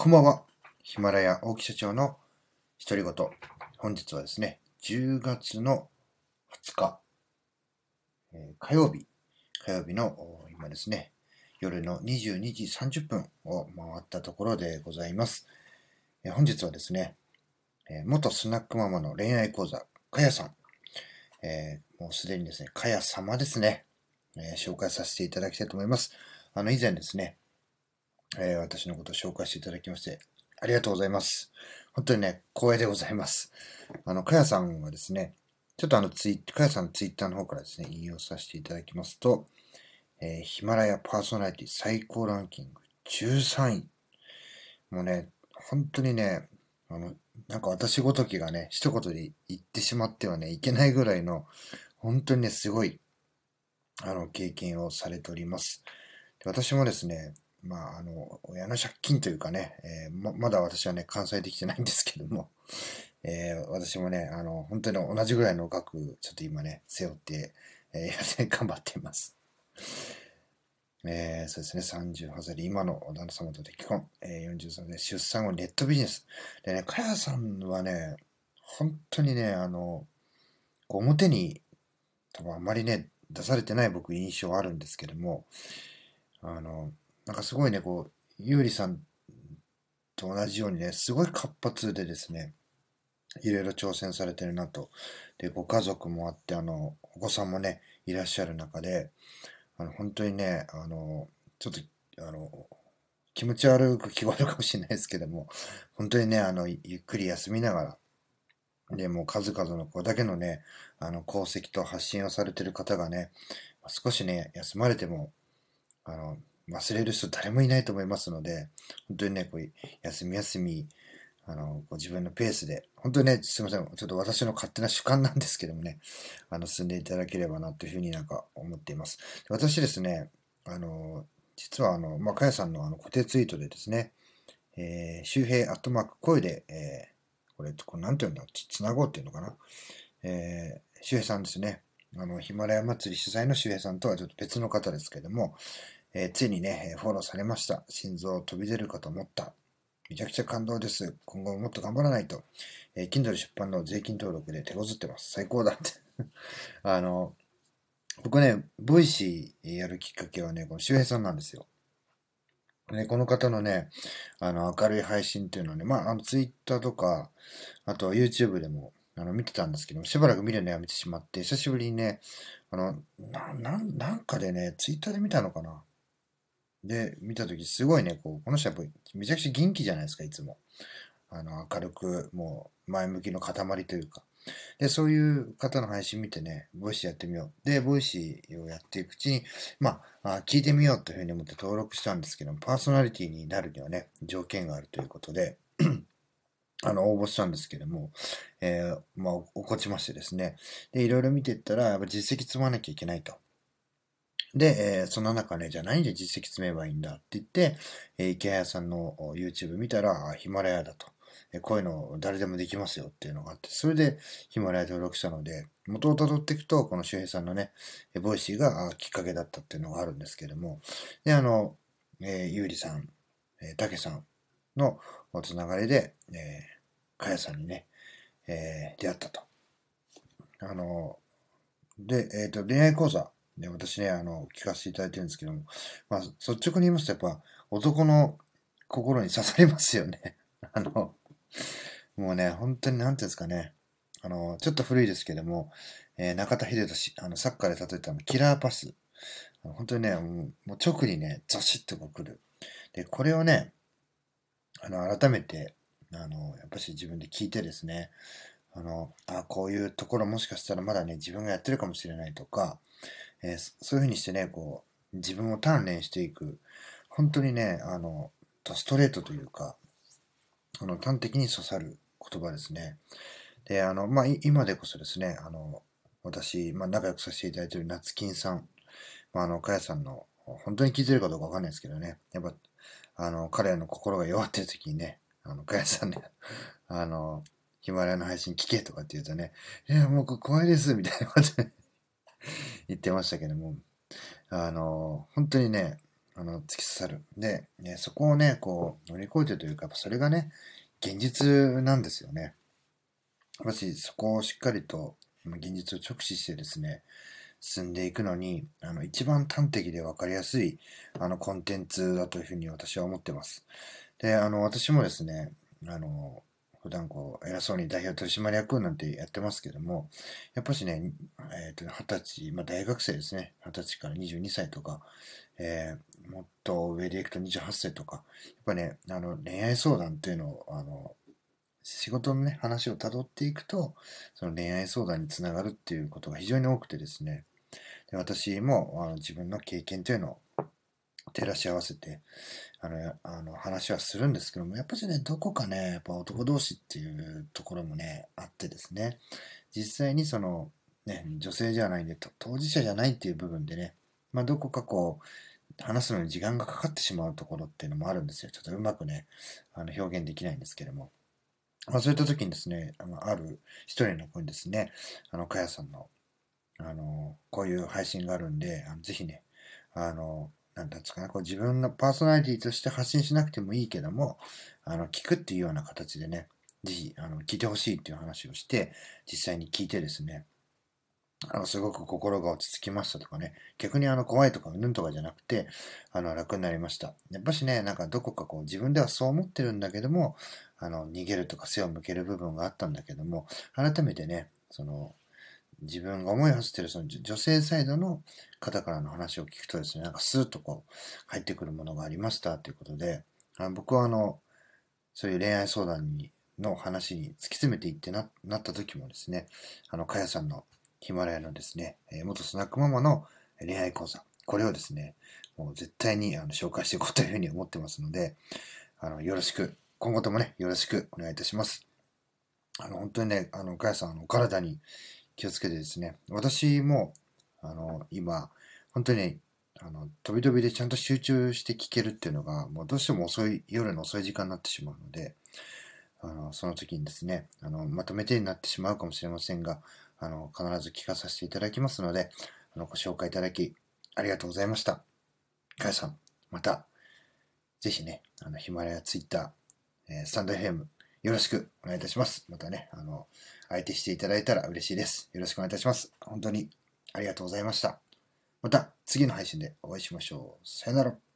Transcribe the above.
こんばんは。ヒマラヤ大木社長の独り言。本日はですね、10月の20日、えー火曜日、火曜日の今ですね、夜の22時30分を回ったところでございます。えー本日はですね、えー元スナックママの恋愛講座、かやさん、えもうすでにですね、かや様ですね、え紹介させていただきたいと思います。あの、以前ですね、えー私のことを紹介していただきまして、ありがとうございます。本当にね、光栄でございます。あの、かやさんはですね、ちょっとあのツイ、かやさんのツイッターの方からですね、引用させていただきますと、えーヒマラヤパーソナリティ最高ランキング13位。もうね、本当にね、あの、なんか私ごときがね、一言で言ってしまってはね、いけないぐらいの、本当にね、すごい、あの、経験をされております。で私もですね、まあ、あの、親の借金というかね、えーままだ私はね、完済できてないんですけども、えー私もね、あの、本当に同じぐらいの額、ちょっと今ね、背負って、えー 頑張っています。えーそうですね、38歳で今の旦那様と結婚、えー43歳で出産後ネットビジネス。でね、かやさんはね、本当にね、あの、表に多分あまりね、出されてない僕印象あるんですけども、あの、なんかすごいね、こう、ゆうりさんと同じようにね、すごい活発でですね、いろいろ挑戦されてるなと。で、ご家族もあって、あの、お子さんもね、いらっしゃる中で、あの、本当にね、あの、ちょっと、あの、気持ち悪く聞こえるかもしれないですけども、本当にね、あの、ゆっくり休みながら、で、もう数々のこれだけのね、あの、功績と発信をされてる方がね、少しね、休まれても、あの、忘れる人誰もいないと思いますので、本当にね、こう、休み休み、あの、こう自分のペースで、本当にね、すみません、ちょっと私の勝手な主観なんですけどもね、あの、進んでいただければなというふうになんか思っています。私ですね、あの、実はあの、まあ、かやさんのあの固定ツイートでですね、えー、周平アットマーク声で、えーこれ、これなんて言うんだつつなごうっていうのかな。えー、周平さんですね。あの、ヒマラヤ祭り主催の周平さんとはちょっと別の方ですけども、えーついにね、フォローされました。心臓飛び出るかと思った。めちゃくちゃ感動です。今後ももっと頑張らないと。えー Kindle 出版の税金登録で手こずってます。最高だって。あの、僕ね、 Voicy やるきっかけはね、この周平さんなんですよ。ね、この方のね、あの、明るい配信っていうのはね、まあ、あの、ツイッターとか、あとは YouTube でも、あの、見てたんですけど、しばらく見るのやめてしまって、久しぶりにね、あの、な、なん、なんかでね、ツイッターで見たのかなで、見たとき、すごいね、こう、この人やっぱりめちゃくちゃ元気じゃないですか、いつも。あの、明るく、もう、前向きの塊というか。で、そういう方の配信見てね、 Voicy やってみよう。で、 Voicy をやっていくうちに、まあ、聞いてみようというふうに思って登録したんですけども、パーソナリティになるにはね、条件があるということで、あの、応募したんですけども、えーまあ、落っこちましてですね。で、いろいろ見ていったら、やっぱ実績積まなきゃいけないと。で、えーその中ね、じゃあ何で実績積めばいいんだって言って、え池谷さんの YouTube 見たら、ヒマラヤだと。えこういうの誰でもできますよっていうのがあって、それでヒマラヤ登録したので、元をたどっていくと、この周平さんのね、 Voicy がきっかけだったっていうのがあるんですけども、で、あの、えーゆうりさん、えーたけさんのおつながりで、えーかやさんにね、えー出会ったと。あの、で、えっ、と、恋愛講座で私ね、あの、聞かせていただいてるんですけども、まあ、率直に言いますと、やっぱ、男の心に刺さりますよね。あの、もうね、本当になんていうんですかね、あの、ちょっと古いですけども、えー中田秀俊、あの、サッカーで例えたの、キラーパス。本当にね、もうもう直にね、ザシッとこう来る。で、これをね、あの、改めて、あの、やっぱし自分で聞いてですね、あの、あ、こういうところもしかしたらまだね、自分がやってるかもしれないとか、えーそういうふうにしてね、こう、自分を鍛錬していく、本当にね、あの、ストレートというか、あの、端的に刺さる言葉ですね。で、あの、まあ、今でこそですね、あの、私、まあ、仲良くさせていただいている夏金さん、まあ、あの、かやさんの、本当に聞いてるかどうかわかんないですけどね、やっぱ、あの、彼らの心が弱ってる時にね、あの、かやさんね、あの、ヒマラヤの配信聞けとかって言うとね、いや、もう怖いです、みたいなことね言ってましたけども、あの、本当にね、あの、突き刺さる。で、ね、そこをね、こう、乗り越えてというか、それがね、現実なんですよね。もしそこをしっかりと現実を直視してですね、進んでいくのに、あの、一番端的で分かりやすい、あの、コンテンツだというふうに私は思ってます。で、あの、私もですね、あの、普段こう、偉そうに代表取締役なんてやってますけども、やっぱしね、えっ、ー、と、二十歳、まあ大学生ですね、二十歳から22歳とか、えー、もっと上でいくと28歳とか、やっぱね、あの、恋愛相談っていうのを、あの、仕事のね、話をたどっていくと、その恋愛相談につながるっていうことが非常に多くてですね、で私もあの自分の経験というのを照らし合わせて、あの、あの話はするんですけども、やっぱりね、どこかね、やっぱ男同士っていうところもね、あってですね、実際にその、ね、女性じゃないんで、当事者じゃないっていう部分でね、まあ、どこかこう、話すのに時間がかかってしまうところっていうのもあるんですよ。ちょっとうまくね、あの表現できないんですけども。まあ、そういった時にですね、あのある一人の子にですね、あの、かやさんの、あの、こういう配信があるんで、あのぜひね、あの、なんですかね、こう自分のパーソナリティとして発信しなくてもいいけども、あの、聞くっていうような形でね、ぜひ、あの、聞いてほしいっていう話をして、実際に聞いてですね、あの、すごく心が落ち着きましたとかね、逆にあの、怖いとか、うんとかじゃなくて、あの、楽になりました。やっぱしね、なんかどこかこう、自分ではそう思ってるんだけども、あの、逃げるとか背を向ける部分があったんだけども、改めてね、その、自分が思いを馳せてるその女性サイドの方からの話を聞くとですね、なんかスーッとこう入ってくるものがありましたということで、あ僕はあの、そういう恋愛相談にの話に突き詰めていってななった時もですね、あの、かやさんのヒマラヤのですね、元スナックママの恋愛講座、これをですね、もう絶対にあの紹介していこうというふうに思ってますので、あの、よろしく、今後ともね、よろしくお願いいたします。あの、本当にね、あの、かやさん、あの、体に気をつけてですね、私も、あの、今、本当に、あの、飛び飛びでちゃんと集中して聞けるっていうのが、もうどうしても遅い、夜の遅い時間になってしまうので、あの、その時にですね、あの、まとめてになってしまうかもしれませんが、あの、必ず聞かさせていただきますので、あの、ご紹介いただき、ありがとうございました。かやさん、また、ぜひね、あの、ヒマラヤ、ツイッター、えー、スタンド FM、よろしくお願いいたします。またね、あの、相手していただいたら嬉しいです。よろしくお願いいたします。本当にありがとうございました。また次の配信でお会いしましょう。さよなら。